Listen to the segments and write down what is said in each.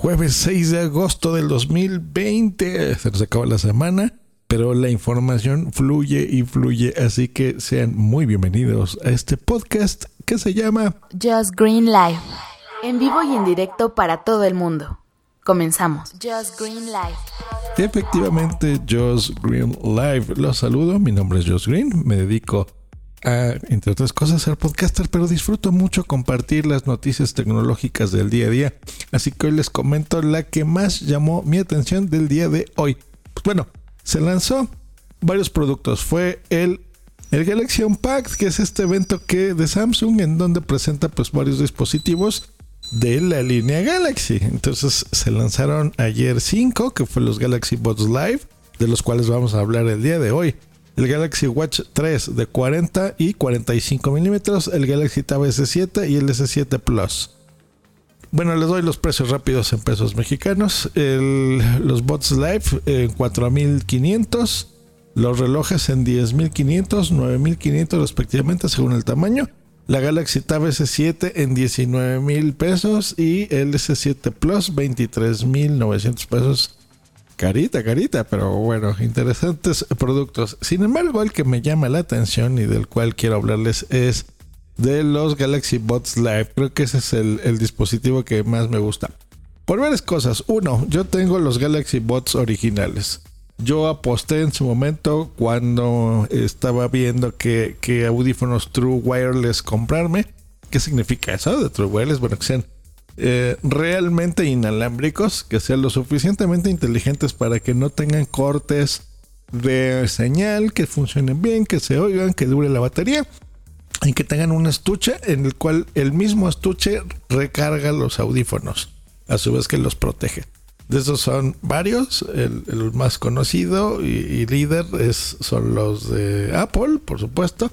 Jueves 6 de agosto del 2020. Se nos acaba la semana, pero la información fluye y fluye, así que sean muy bienvenidos a este podcast que se llama Just Green Live. En vivo y en directo para todo el mundo. Comenzamos. Just Green Live. Efectivamente, Just Green Live. Los saludo, mi nombre es Just Green, me dedico a, entre otras cosas, ser podcaster, pero disfruto mucho compartir las noticias tecnológicas del día a día. Así que hoy les comento la que más llamó mi atención del día de hoy. Pues bueno, se lanzó varios productos. Fue el, el Galaxy Unpacked, que es este evento que de Samsung en donde presenta pues varios dispositivos de la línea Galaxy. Entonces se lanzaron ayer 5, que fue los Galaxy Buds Live, de los cuales vamos a hablar el día de hoy el Galaxy Watch 3 de 40 y 45 milímetros, el Galaxy Tab S7 y el S7 Plus. Bueno, les doy los precios rápidos en pesos mexicanos. los bots live en 4500, los relojes en 10500, 9500 respectivamente según el tamaño. La Galaxy Tab S7 en 19 mil pesos y el S7 Plus 23 mil 900 pesos Carita, carita, pero bueno, interesantes productos. Sin embargo, el que me llama la atención y del cual quiero hablarles es de los Galaxy Bots Live. Creo que ese es el, dispositivo que más me gusta. Por varias cosas. Uno, yo tengo los Galaxy Bots originales. Yo aposté en su momento cuando estaba viendo que, que audífonos True Wireless comprarme. ¿Qué significa eso de True Wireless? Bueno, que sean eh, realmente inalámbricos, que sean lo suficientemente inteligentes para que no tengan cortes de señal, que funcionen bien, que se oigan, que dure la batería y que tengan un estuche en el cual el mismo estuche recarga los audífonos, a su vez que los protege. De esos son varios, el, más conocido y, y líder es, son los de Apple, por supuesto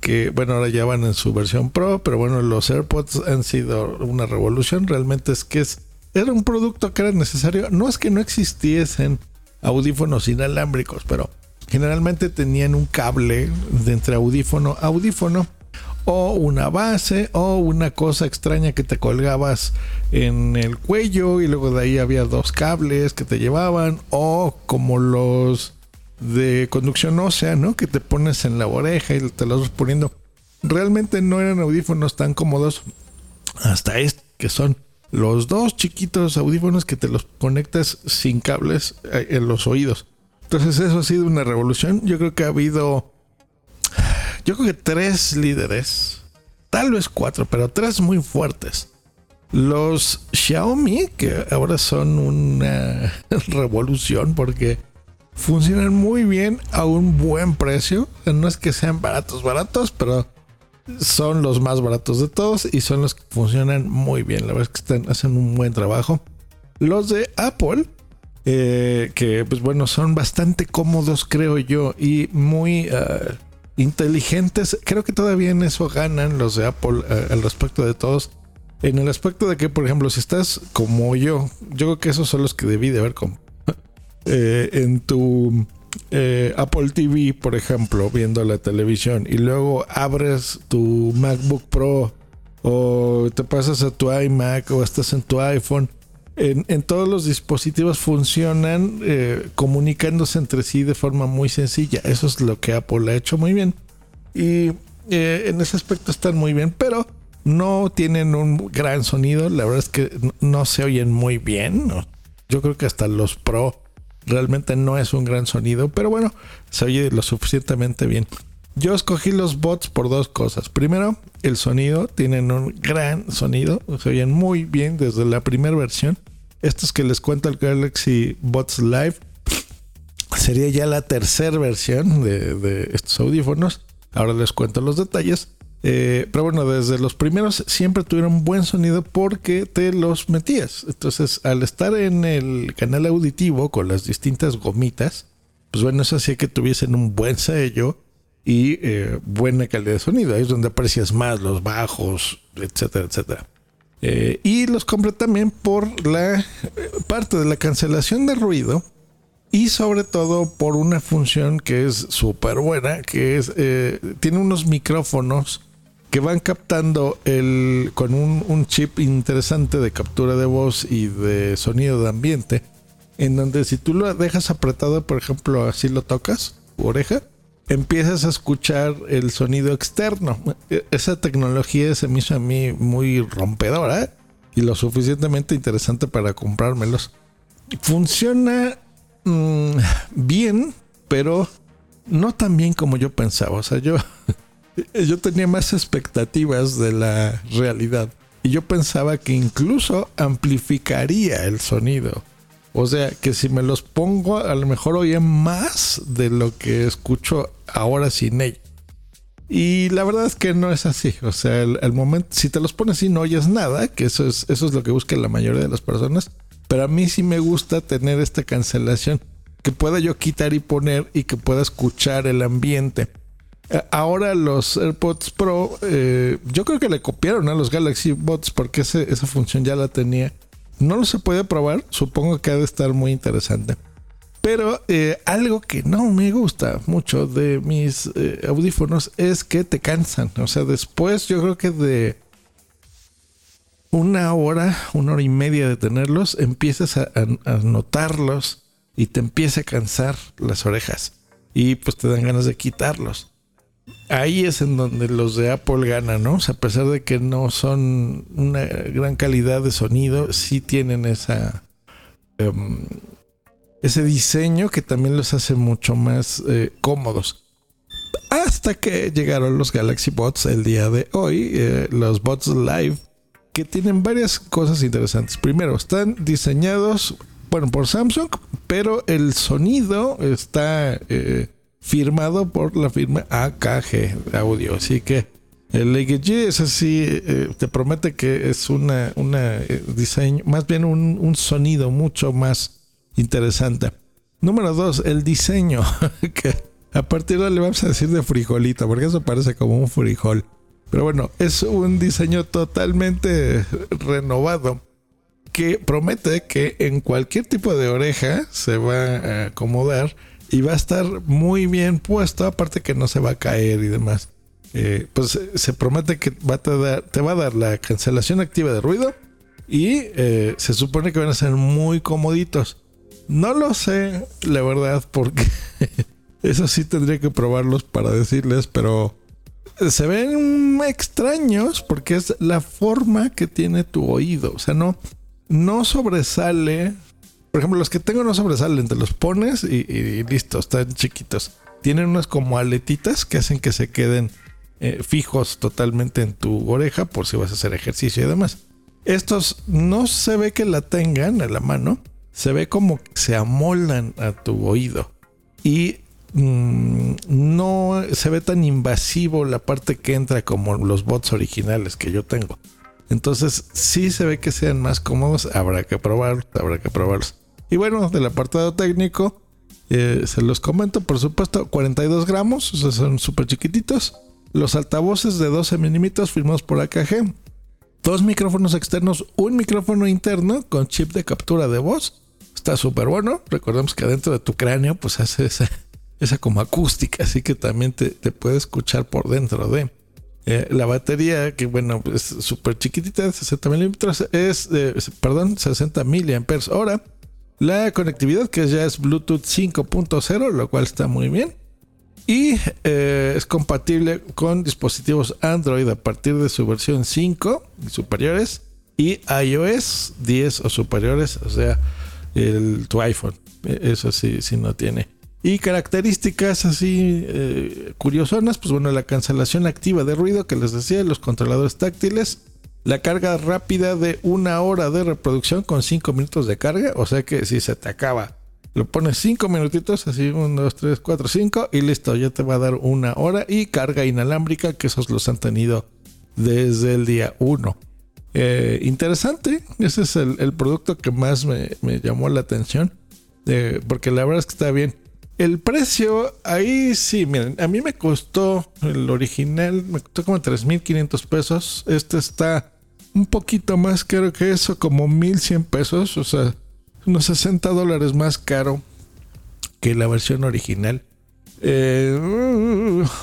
que bueno, ahora ya van en su versión Pro, pero bueno, los AirPods han sido una revolución, realmente es que es, era un producto que era necesario, no es que no existiesen audífonos inalámbricos, pero generalmente tenían un cable de entre audífono a audífono o una base o una cosa extraña que te colgabas en el cuello y luego de ahí había dos cables que te llevaban o como los de conducción ósea, ¿no? Que te pones en la oreja y te los vas poniendo. Realmente no eran audífonos tan cómodos hasta este, que son los dos chiquitos audífonos que te los conectas sin cables eh, en los oídos. Entonces eso ha sido una revolución. Yo creo que ha habido, yo creo que tres líderes, tal vez cuatro, pero tres muy fuertes. Los Xiaomi, que ahora son una revolución porque funcionan muy bien a un buen precio. No es que sean baratos, baratos, pero son los más baratos de todos y son los que funcionan muy bien. La verdad es que están, hacen un buen trabajo. Los de Apple, eh, que pues bueno, son bastante cómodos, creo yo, y muy uh, inteligentes. Creo que todavía en eso ganan los de Apple uh, al respecto de todos. En el aspecto de que, por ejemplo, si estás como yo, yo creo que esos son los que debí de haber comprado eh, en tu eh, Apple TV, por ejemplo, viendo la televisión, y luego abres tu MacBook Pro o te pasas a tu iMac o estás en tu iPhone, en, todos los dispositivos funcionan eh, comunicándose entre sí de forma muy sencilla. Eso es lo que Apple ha hecho muy bien. Y en ese aspecto están muy bien, pero no tienen un gran sonido. La verdad es que no se oyen muy bien. Yo creo que hasta los Pro Realmente no es un gran sonido, pero bueno, se oye lo suficientemente bien. Yo escogí los bots por dos cosas. Primero, el sonido. Tienen un gran sonido. Se oyen muy bien desde la primera versión. Estos que les cuento el Galaxy Bots Live sería ya la tercera versión de, de estos audífonos. Ahora les cuento los detalles. Eh, pero bueno, desde los primeros siempre tuvieron buen sonido porque te los metías. Entonces, al estar en el canal auditivo con las distintas gomitas, pues bueno, eso hacía que tuviesen un buen sello y eh, buena calidad de sonido. Ahí es donde aprecias más los bajos, etcétera, etcétera. Eh, y los compré también por la parte de la cancelación de ruido y sobre todo por una función que es súper buena, que es, tiene unos micrófonos que van captando el con un, un, chip interesante de captura de voz y de sonido de ambiente, en donde si tú lo dejas apretado, por ejemplo, así lo tocas, oreja, empiezas a escuchar el sonido externo. E, esa tecnología se me hizo a mí muy rompedora y lo suficientemente interesante para comprármelos. Funciona mm, bien, pero no tan bien como yo pensaba. O sea, yo, yo tenía más expectativas de la realidad. Y yo pensaba que incluso amplificaría el sonido. O sea, que si me los pongo, a lo mejor oye más de lo que escucho ahora sin ella. Y la verdad es que no es así. O sea, el, momento, si te los pones y no oyes nada, que eso es, eso es lo que busca la mayoría de las personas. Pero a mí sí me gusta tener esta cancelación que pueda yo quitar y poner y que pueda escuchar el ambiente. Ahora los AirPods Pro, eh, yo creo que le copiaron a los Galaxy Bots porque esa función ya la tenía. No lo se puede probar, supongo que ha de estar muy interesante. Pero eh, algo que no me gusta mucho de mis eh, audífonos es que te cansan. O sea, después yo creo que de una hora, una hora y media de tenerlos, empiezas a, notarlos y te empieza a cansar las orejas. Y pues te dan ganas de quitarlos. Ahí es en donde los de Apple ganan, ¿no? A pesar de que no son una gran calidad de sonido, sí tienen esa... Em, ese diseño que también los hace mucho más eh, cómodos. Hasta que llegaron los Galaxy Bots el día de hoy, eh, los Bots Live, que tienen varias cosas interesantes. Primero, están diseñados, bueno, por Samsung, pero el sonido está eh, firmado por la firma AKG Audio. Así que el AKG es así, te promete que es una, una diseño, más bien un, un sonido mucho más interesante. Número dos, el diseño. que a partir de ahora le vamos a decir de frijolito, porque eso parece como un frijol. Pero bueno, es un diseño totalmente renovado que promete que en cualquier tipo de oreja se va a acomodar y va a estar muy bien puesto, aparte que no se va a caer y demás. Eh, pues se promete que va a te, va a dar la cancelación activa de ruido y eh, se supone que van a ser muy comoditos. No lo sé, la verdad, porque eso sí tendría que probarlos para decirles, pero se ven extraños porque es la forma que tiene tu oído. O sea, no, no sobresale. Por ejemplo, los que tengo no sobresalen, te los pones y, listo, están chiquitos. Tienen unas como aletitas que hacen que se queden eh, fijos totalmente en tu oreja por si vas a hacer ejercicio y demás. Estos no se ve que la tengan a la mano, se ve como se amoldan a tu oído y mm, no se ve tan invasivo la parte que entra como los bots originales que yo tengo. Entonces, si se ve que sean más cómodos, habrá que probarlos, habrá que probarlos. Y bueno, del apartado técnico, eh, se los comento, por supuesto, 42 gramos, o sea, son súper chiquititos. Los altavoces de 12 milímetros firmados por AKG. Dos micrófonos externos, un micrófono interno con chip de captura de voz está súper bueno. Recordemos que adentro de tu cráneo pues hace esa, como acústica, así que también te, puede escuchar por dentro de... Eh, la batería, que bueno, es súper chiquitita, 60 milímetros, es, perdón, 60 miliamperes hora. La conectividad, que ya es Bluetooth 5.0, lo cual está muy bien. Y eh, es compatible con dispositivos Android a partir de su versión 5 y superiores. Y iOS 10 o superiores, o sea, el, tu iPhone. E, eso sí, sí no tiene. Y características así eh, curiosonas, pues bueno, la cancelación activa de ruido que les decía, los controladores táctiles, la carga rápida de una hora de reproducción con 5 minutos de carga, o sea que si se te acaba, lo pones 5 minutitos, así 1, 2, 3, 4, 5 y listo, ya te va a dar una hora y carga inalámbrica, que esos los han tenido desde el día 1. Eh, interesante, ese es el, producto que más me, llamó la atención, eh, porque la verdad es que está bien. El precio, ahí sí, miren, a mí me costó el original, me costó como 3.500 pesos. Este está un poquito más caro que eso, como 1.100 pesos, o sea, unos 60 dólares más caro que la versión original. Eh,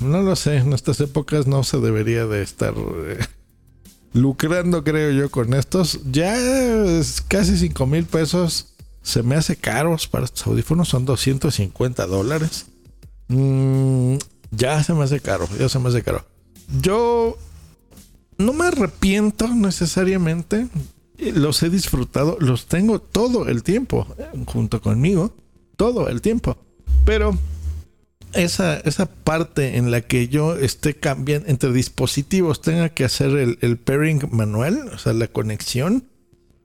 no lo sé, en estas épocas no se debería de estar eh, lucrando, creo yo, con estos. Ya es casi 5 mil pesos se me hace caros para estos audífonos, son 250 dólares. Mm, ya se me hace caro, ya se me hace caro. Yo no me arrepiento necesariamente. Los he disfrutado, los tengo todo el tiempo junto conmigo, todo el tiempo. Pero esa, esa parte en la que yo esté cambiando entre dispositivos, tenga que hacer el, pairing manual, o sea, la conexión,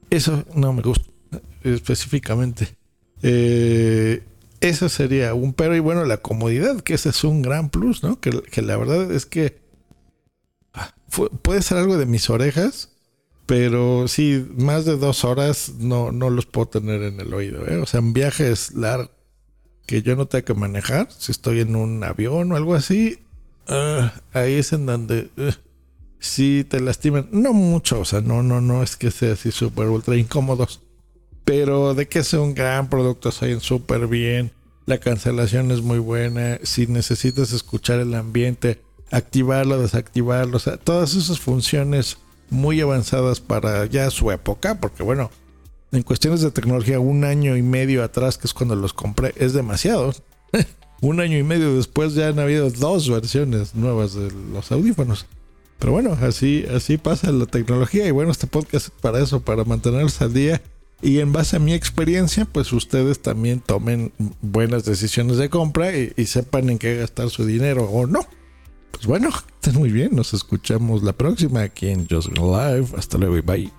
eso no me gusta específicamente. Eh, eso sería un pero y bueno, la comodidad, que ese es un gran plus, ¿no? Que la verdad es que ah, puede ser algo de mis orejas, pero sí, más de dos horas no, no los puedo tener en el oído, ¿eh? O sea, en viajes largos que yo no tenga que manejar, si estoy en un avión o algo así, uh, ahí es en donde uh, sí te lastiman. No mucho, o sea, no, no, no es que sea así súper ultra incómodos. Pero de que sea un gran producto, se súper bien. La cancelación es muy buena. Si necesitas escuchar el ambiente, activarlo, desactivarlo, o sea, todas esas funciones muy avanzadas para ya su época, porque bueno, en cuestiones de tecnología, un año y medio atrás, que es cuando los compré, es demasiado. un año y medio después ya han habido dos versiones nuevas de los audífonos. Pero bueno, así, así pasa la tecnología. Y bueno, este podcast es para eso, para mantenerse al día. Y en base a mi experiencia, pues ustedes también tomen buenas decisiones de compra y, y sepan en qué gastar su dinero o no. Pues bueno, estén muy bien. Nos escuchamos la próxima aquí en Just Live. Hasta luego y bye.